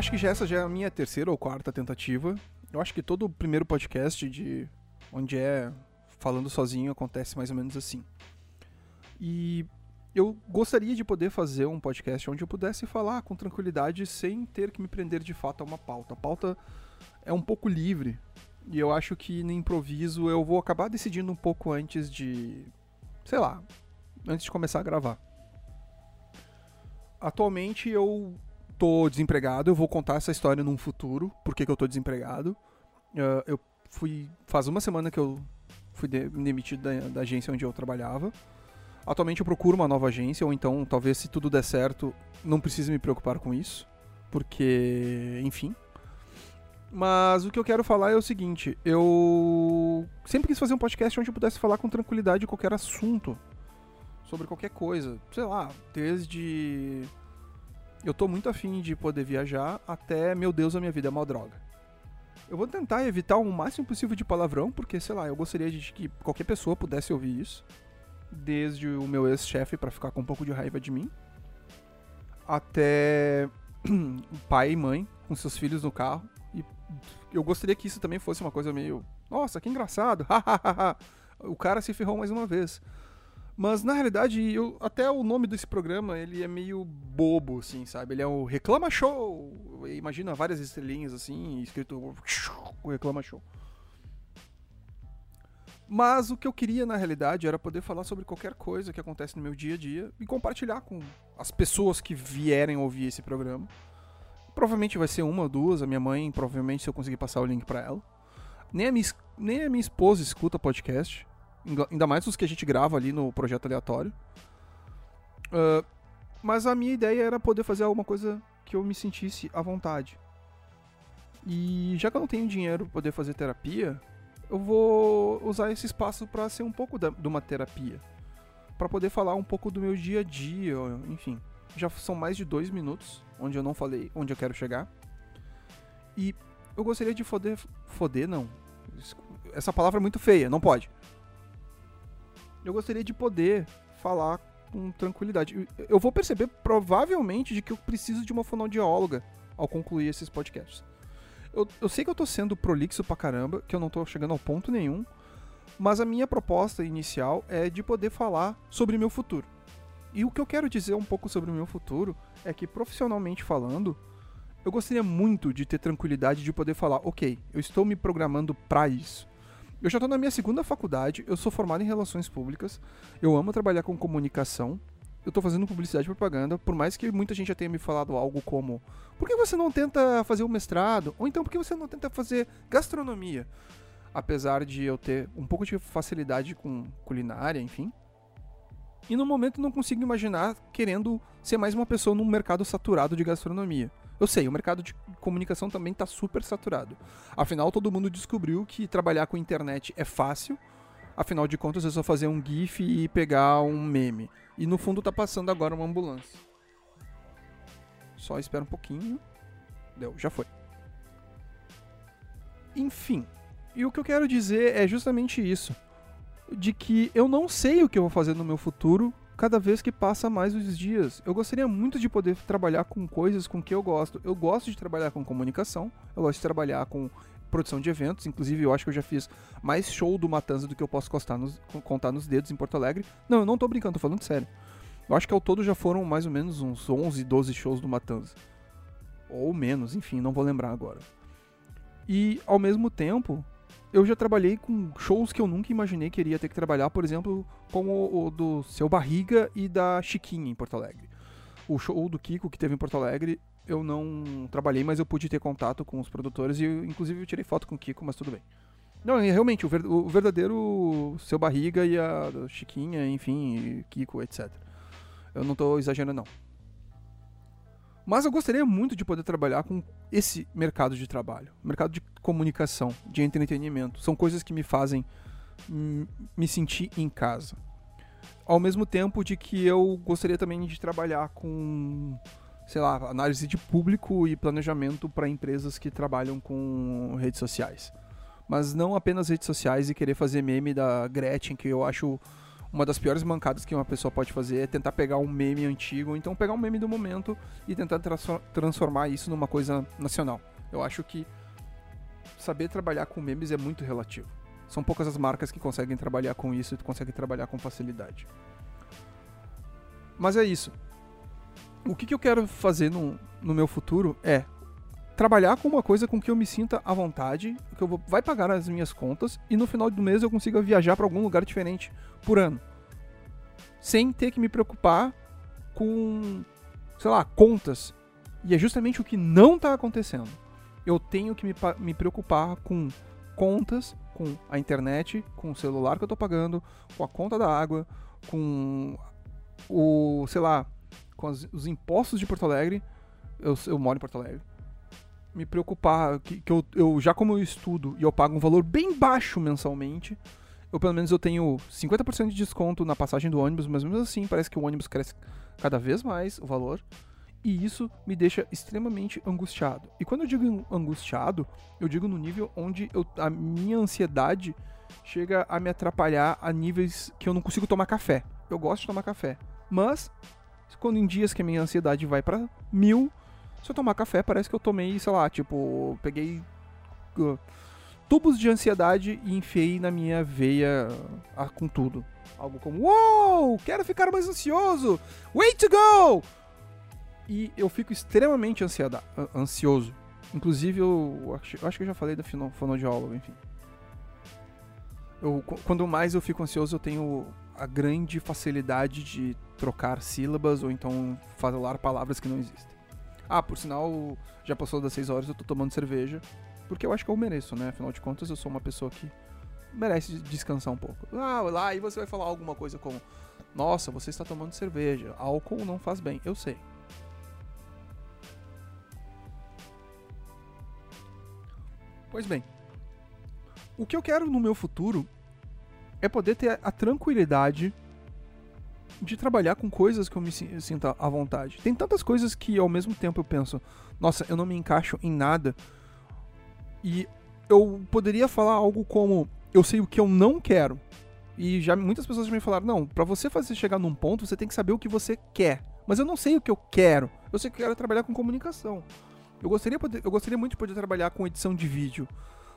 acho que já essa já é a minha terceira ou quarta tentativa. Eu acho que todo o primeiro podcast de onde é falando sozinho acontece mais ou menos assim. E eu gostaria de poder fazer um podcast onde eu pudesse falar com tranquilidade sem ter que me prender de fato a uma pauta. A pauta é um pouco livre e eu acho que no improviso eu vou acabar decidindo um pouco antes de, sei lá, antes de começar a gravar. Atualmente eu tô desempregado, eu vou contar essa história num futuro, porque que eu tô desempregado. Uh, eu fui. Faz uma semana que eu fui de, demitido da, da, agência onde eu trabalhava. Atualmente eu procuro uma nova agência, ou então, talvez se tudo der certo, não precise me preocupar com isso. Porque, enfim. Mas o que eu quero falar é o seguinte: eu sempre quis fazer um podcast onde eu pudesse falar com tranquilidade de qualquer assunto. Sobre qualquer coisa. Sei lá, desde eu tô muito afim de poder viajar até, meu Deus, a minha vida é uma droga. Eu vou tentar evitar o máximo possível de palavrão, porque, sei lá, eu gostaria de que qualquer pessoa pudesse ouvir isso. Desde o meu ex-chefe para ficar com um pouco de raiva de mim, até pai e mãe com seus filhos no carro. E eu gostaria que isso também fosse uma coisa meio. Nossa, que engraçado! o cara se ferrou mais uma vez. Mas na realidade, eu, até o nome desse programa, ele é meio bobo, assim, sabe? Ele é o Reclama Show. Imagina várias estrelinhas assim, escrito Reclama Show. Mas o que eu queria na realidade era poder falar sobre qualquer coisa que acontece no meu dia a dia e compartilhar com as pessoas que vierem ouvir esse programa. Provavelmente vai ser uma ou duas, a minha mãe, provavelmente se eu conseguir passar o link para ela. Nem a, minha, nem a minha esposa escuta podcast. Ainda mais os que a gente grava ali no projeto aleatório. Uh, mas a minha ideia era poder fazer alguma coisa que eu me sentisse à vontade. E já que eu não tenho dinheiro para poder fazer terapia, eu vou usar esse espaço para ser um pouco da, de uma terapia. para poder falar um pouco do meu dia a dia, enfim. Já são mais de dois minutos onde eu não falei onde eu quero chegar. E eu gostaria de foder. Foder, não. Essa palavra é muito feia, não pode eu gostaria de poder falar com tranquilidade. Eu vou perceber provavelmente de que eu preciso de uma fonoaudióloga ao concluir esses podcasts. Eu, eu sei que eu tô sendo prolixo pra caramba, que eu não tô chegando ao ponto nenhum, mas a minha proposta inicial é de poder falar sobre meu futuro. E o que eu quero dizer um pouco sobre o meu futuro é que, profissionalmente falando, eu gostaria muito de ter tranquilidade de poder falar, ok, eu estou me programando para isso. Eu já estou na minha segunda faculdade, eu sou formado em relações públicas, eu amo trabalhar com comunicação, eu estou fazendo publicidade e propaganda, por mais que muita gente já tenha me falado algo como por que você não tenta fazer o um mestrado? Ou então por que você não tenta fazer gastronomia? Apesar de eu ter um pouco de facilidade com culinária, enfim. E no momento não consigo imaginar querendo ser mais uma pessoa num mercado saturado de gastronomia. Eu sei, o mercado de comunicação também está super saturado. Afinal, todo mundo descobriu que trabalhar com internet é fácil. Afinal de contas, é só fazer um GIF e pegar um meme. E no fundo tá passando agora uma ambulância. Só espera um pouquinho. Deu, já foi. Enfim. E o que eu quero dizer é justamente isso. De que eu não sei o que eu vou fazer no meu futuro cada vez que passa mais os dias. Eu gostaria muito de poder trabalhar com coisas com que eu gosto. Eu gosto de trabalhar com comunicação, eu gosto de trabalhar com produção de eventos, inclusive eu acho que eu já fiz mais show do Matanza do que eu posso nos, contar nos dedos em Porto Alegre. Não, eu não tô brincando, tô falando sério. Eu acho que ao todo já foram mais ou menos uns 11, 12 shows do Matanza. Ou menos, enfim, não vou lembrar agora. E ao mesmo tempo, eu já trabalhei com shows que eu nunca imaginei que iria ter que trabalhar, por exemplo, como o do Seu Barriga e da Chiquinha em Porto Alegre. O show do Kiko que teve em Porto Alegre, eu não trabalhei, mas eu pude ter contato com os produtores e inclusive eu tirei foto com o Kiko, mas tudo bem. Não, realmente, o, ver, o verdadeiro Seu Barriga e a Chiquinha, enfim, Kiko, etc. Eu não estou exagerando, não. Mas eu gostaria muito de poder trabalhar com esse mercado de trabalho, mercado de comunicação, de entretenimento. São coisas que me fazem me sentir em casa. Ao mesmo tempo de que eu gostaria também de trabalhar com, sei lá, análise de público e planejamento para empresas que trabalham com redes sociais. Mas não apenas redes sociais e querer fazer meme da Gretchen, que eu acho uma das piores mancadas que uma pessoa pode fazer é tentar pegar um meme antigo, ou então pegar um meme do momento e tentar transformar isso numa coisa nacional. Eu acho que saber trabalhar com memes é muito relativo. São poucas as marcas que conseguem trabalhar com isso e conseguem trabalhar com facilidade. Mas é isso. O que, que eu quero fazer no, no meu futuro é trabalhar com uma coisa com que eu me sinta à vontade, que eu vou, vai pagar as minhas contas e no final do mês eu consiga viajar para algum lugar diferente por ano. Sem ter que me preocupar com, sei lá, contas. E é justamente o que não está acontecendo. Eu tenho que me, me preocupar com contas, com a internet, com o celular que eu estou pagando, com a conta da água, com o, sei lá, com as, os impostos de Porto Alegre, eu, eu moro em Porto Alegre, me preocupar que, que eu, eu, já como eu estudo e eu pago um valor bem baixo mensalmente, eu pelo menos eu tenho 50% de desconto na passagem do ônibus, mas mesmo assim parece que o ônibus cresce cada vez mais o valor. E isso me deixa extremamente angustiado. E quando eu digo angustiado, eu digo no nível onde eu, a minha ansiedade chega a me atrapalhar a níveis que eu não consigo tomar café. Eu gosto de tomar café. Mas, quando em dias que a minha ansiedade vai para mil, se eu tomar café, parece que eu tomei, sei lá, tipo, peguei uh, tubos de ansiedade e enfiei na minha veia uh, com tudo. Algo como, uou, quero ficar mais ansioso, way to go! E eu fico extremamente ansioso. Inclusive, eu acho, eu acho que eu já falei da fonoaudiólogo, enfim. Eu, quando mais eu fico ansioso, eu tenho a grande facilidade de trocar sílabas ou então falar palavras que não existem. Ah, por sinal, já passou das 6 horas, eu tô tomando cerveja, porque eu acho que eu mereço, né? Afinal de contas, eu sou uma pessoa que merece descansar um pouco. Ah, lá, aí você vai falar alguma coisa como: Nossa, você está tomando cerveja, álcool não faz bem. Eu sei. Pois bem, o que eu quero no meu futuro é poder ter a tranquilidade de trabalhar com coisas que eu me sinta à vontade. Tem tantas coisas que ao mesmo tempo eu penso, nossa, eu não me encaixo em nada. E eu poderia falar algo como, eu sei o que eu não quero. E já muitas pessoas já me falaram, não, para você fazer chegar num ponto, você tem que saber o que você quer. Mas eu não sei o que eu quero. Eu sei que eu quero trabalhar com comunicação. Eu gostaria, eu gostaria muito de poder trabalhar com edição de vídeo.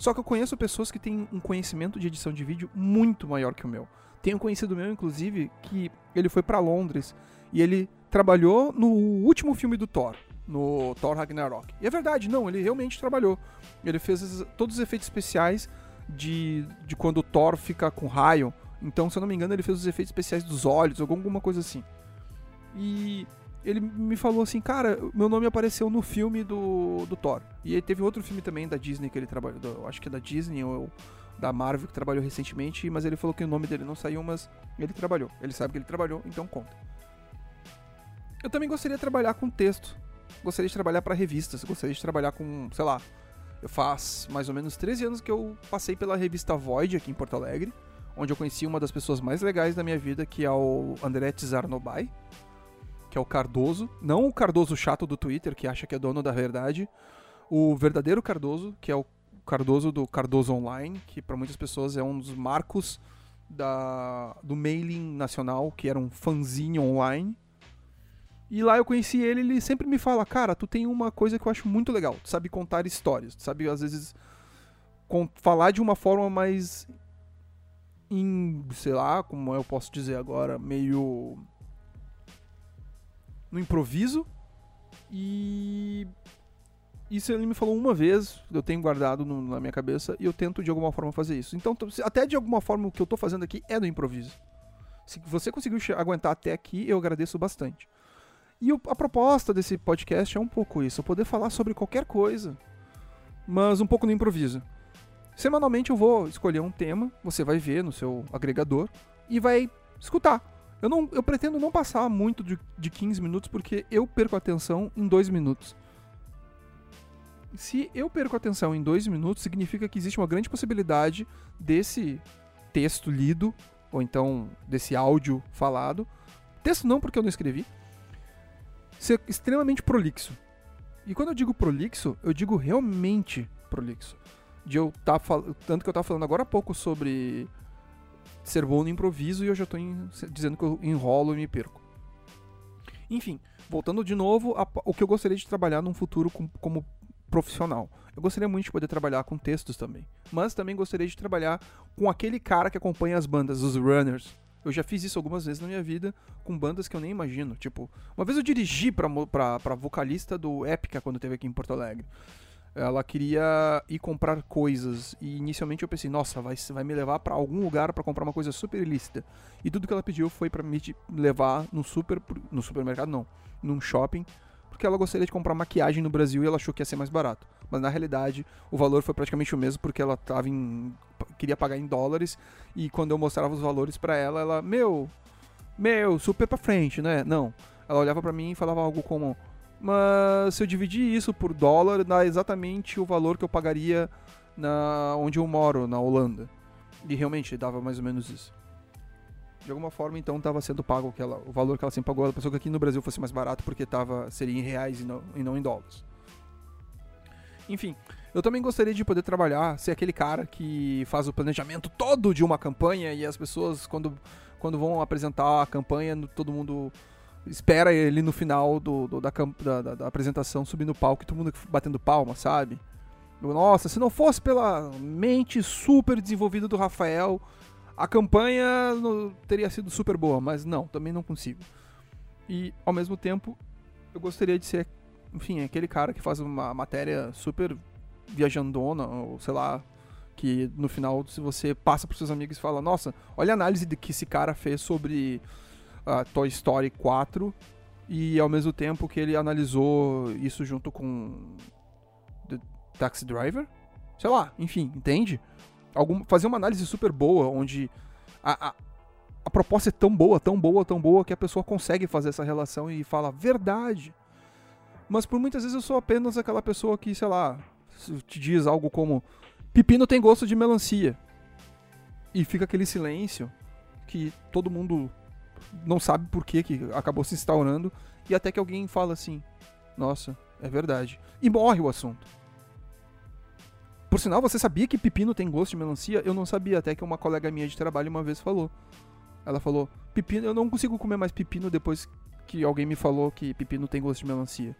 Só que eu conheço pessoas que têm um conhecimento de edição de vídeo muito maior que o meu. Tenho um conhecido meu, inclusive, que ele foi para Londres e ele trabalhou no último filme do Thor, no Thor Ragnarok. E é verdade, não, ele realmente trabalhou. Ele fez todos os efeitos especiais de, de quando o Thor fica com raio. Então, se eu não me engano, ele fez os efeitos especiais dos olhos, alguma coisa assim. E ele me falou assim, cara, meu nome apareceu no filme do, do Thor. E aí teve outro filme também da Disney que ele trabalhou, do, acho que é da Disney ou da Marvel que trabalhou recentemente, mas ele falou que o nome dele não saiu, mas ele trabalhou. Ele sabe que ele trabalhou, então conta. Eu também gostaria de trabalhar com texto. Gostaria de trabalhar para revistas, gostaria de trabalhar com, sei lá, eu faz mais ou menos 13 anos que eu passei pela revista Void aqui em Porto Alegre, onde eu conheci uma das pessoas mais legais da minha vida, que é o André Tsarnobai que é o Cardoso, não o Cardoso chato do Twitter, que acha que é dono da verdade, o verdadeiro Cardoso, que é o Cardoso do Cardoso Online, que para muitas pessoas é um dos marcos da, do mailing nacional, que era um fanzinho online. E lá eu conheci ele, ele sempre me fala, cara, tu tem uma coisa que eu acho muito legal, tu sabe contar histórias, tu sabe às vezes falar de uma forma mais em, sei lá, como eu posso dizer agora, meio no improviso. E isso ele me falou uma vez, eu tenho guardado no, na minha cabeça e eu tento de alguma forma fazer isso. Então, até de alguma forma o que eu tô fazendo aqui é no improviso. Se você conseguiu aguentar até aqui, eu agradeço bastante. E o, a proposta desse podcast é um pouco isso, eu poder falar sobre qualquer coisa, mas um pouco no improviso. Semanalmente eu vou escolher um tema, você vai ver no seu agregador e vai escutar. Eu, não, eu pretendo não passar muito de, de 15 minutos porque eu perco a atenção em 2 minutos. Se eu perco a atenção em 2 minutos, significa que existe uma grande possibilidade desse texto lido, ou então desse áudio falado, texto não porque eu não escrevi, ser extremamente prolixo. E quando eu digo prolixo, eu digo realmente prolixo. De eu tá tanto que eu tava falando agora há pouco sobre ser bom no improviso e eu já em, dizendo que eu enrolo e me perco. Enfim, voltando de novo, a, o que eu gostaria de trabalhar num futuro com, como profissional. Eu gostaria muito de poder trabalhar com textos também. Mas também gostaria de trabalhar com aquele cara que acompanha as bandas, os runners. Eu já fiz isso algumas vezes na minha vida com bandas que eu nem imagino. Tipo, uma vez eu dirigi pra, pra, pra vocalista do Épica quando teve aqui em Porto Alegre. Ela queria ir comprar coisas e inicialmente eu pensei, nossa, vai, vai me levar para algum lugar para comprar uma coisa super ilícita. E tudo que ela pediu foi para me levar no super no supermercado não, num shopping, porque ela gostaria de comprar maquiagem no Brasil e ela achou que ia ser mais barato. Mas na realidade, o valor foi praticamente o mesmo porque ela tava em queria pagar em dólares e quando eu mostrava os valores para ela, ela, meu, meu, super para frente, né? Não. Ela olhava para mim e falava algo como mas se eu dividir isso por dólar, dá exatamente o valor que eu pagaria na onde eu moro, na Holanda. E realmente dava mais ou menos isso. De alguma forma, então, estava sendo pago aquela, o valor que ela sempre pagou. Ela pensou que aqui no Brasil fosse mais barato porque tava, seria em reais e não, e não em dólares. Enfim, eu também gostaria de poder trabalhar, ser aquele cara que faz o planejamento todo de uma campanha e as pessoas, quando, quando vão apresentar a campanha, todo mundo espera ele no final do, do da, da, da, apresentação subir no palco e todo mundo batendo palma, sabe? Nossa, se não fosse pela mente super desenvolvida do Rafael, a campanha teria sido super boa, mas não, também não consigo. E ao mesmo tempo, eu gostaria de ser, enfim, aquele cara que faz uma matéria super viajandona, ou sei lá, que no final, se você passa para seus amigos e fala: Nossa, olha a análise que esse cara fez sobre uh, Toy Story 4 e ao mesmo tempo que ele analisou isso junto com The Taxi Driver. Sei lá, enfim, entende? Algum, fazer uma análise super boa, onde a, a, a proposta é tão boa, tão boa, tão boa, que a pessoa consegue fazer essa relação e fala verdade. Mas por muitas vezes eu sou apenas aquela pessoa que, sei lá, te diz algo como pepino tem gosto de melancia. E fica aquele silêncio que todo mundo não sabe por que, que acabou se instaurando, e até que alguém fala assim: Nossa, é verdade. E morre o assunto. Por sinal, você sabia que pepino tem gosto de melancia? Eu não sabia, até que uma colega minha de trabalho uma vez falou. Ela falou: Pepino, eu não consigo comer mais pepino depois que alguém me falou que pepino tem gosto de melancia.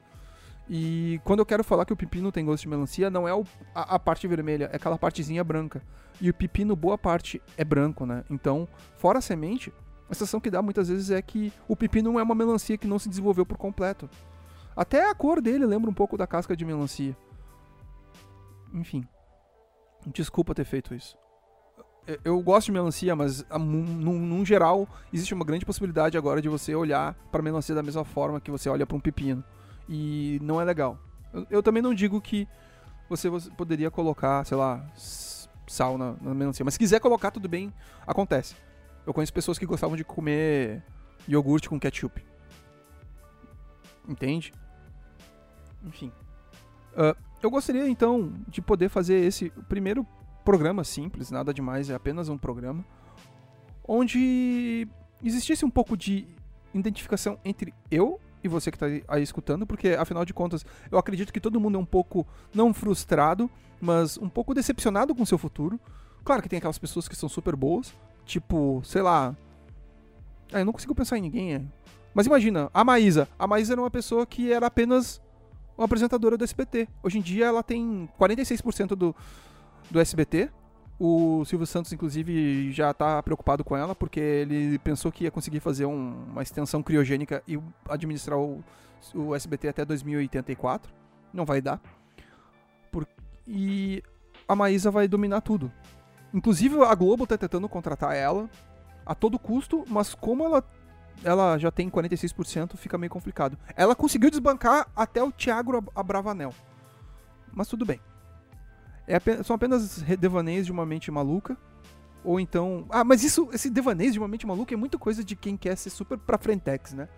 E quando eu quero falar que o pepino tem gosto de melancia, não é o, a, a, parte vermelha, é aquela partezinha branca. E o pepino, boa parte, é branco, né? Então, fora a semente, a sensação que dá muitas vezes é que o pepino é uma melancia que não se desenvolveu por completo. Até a cor dele lembra um pouco da casca de melancia. Enfim. Desculpa ter feito isso. Eu gosto de melancia, mas num, num geral existe uma grande possibilidade agora de você olhar para melancia da mesma forma que você olha para um pepino. E não é legal. Eu, eu, também não digo que você, você poderia colocar, sei lá, sal na, na melancia. Mas se quiser colocar, tudo bem, acontece. Eu conheço pessoas que gostavam de comer iogurte com ketchup. Entende? Enfim. Uh, eu gostaria então de poder fazer esse primeiro programa simples, nada demais, é apenas um programa, onde existisse um pouco de identificação entre eu e você que está aí escutando, porque afinal de contas eu acredito que todo mundo é um pouco, não frustrado, mas um pouco decepcionado com o seu futuro. Claro que tem aquelas pessoas que são super boas, Tipo, sei lá. Ah, eu não consigo pensar em ninguém. É. Mas imagina, a Maísa. A Maísa era uma pessoa que era apenas uma apresentadora do SBT. Hoje em dia ela tem 46% do, do SBT. O Silvio Santos, inclusive, já está preocupado com ela, porque ele pensou que ia conseguir fazer um, uma extensão criogênica e administrar o, o SBT até 2084. Não vai dar. Por, e a Maísa vai dominar tudo. Inclusive a Globo tá tentando contratar ela a todo custo, mas como ela ela já tem 46%, fica meio complicado. Ela conseguiu desbancar até o Thiago Abravanel. Mas tudo bem. É apenas, são apenas devaneios de uma mente maluca. Ou então. Ah, mas isso, esse devaneio de uma mente maluca é muita coisa de quem quer ser super pra frentex, né?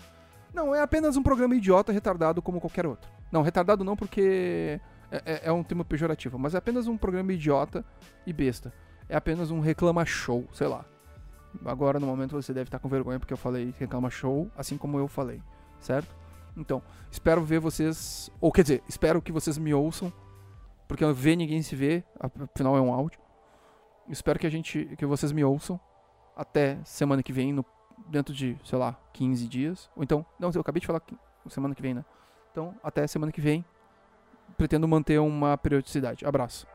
Não, é apenas um programa idiota retardado como qualquer outro. Não, retardado não porque é, é, é um termo pejorativo, mas é apenas um programa idiota e besta é apenas um reclama show, sei lá. Agora no momento você deve estar com vergonha porque eu falei reclama show, assim como eu falei, certo? Então, espero ver vocês, ou quer dizer, espero que vocês me ouçam, porque ver ninguém se vê, afinal é um áudio. Espero que a gente, que vocês me ouçam até semana que vem, no, dentro de, sei lá, 15 dias. Ou então, não, eu acabei de falar semana que vem, né? Então, até semana que vem, pretendo manter uma periodicidade. Abraço.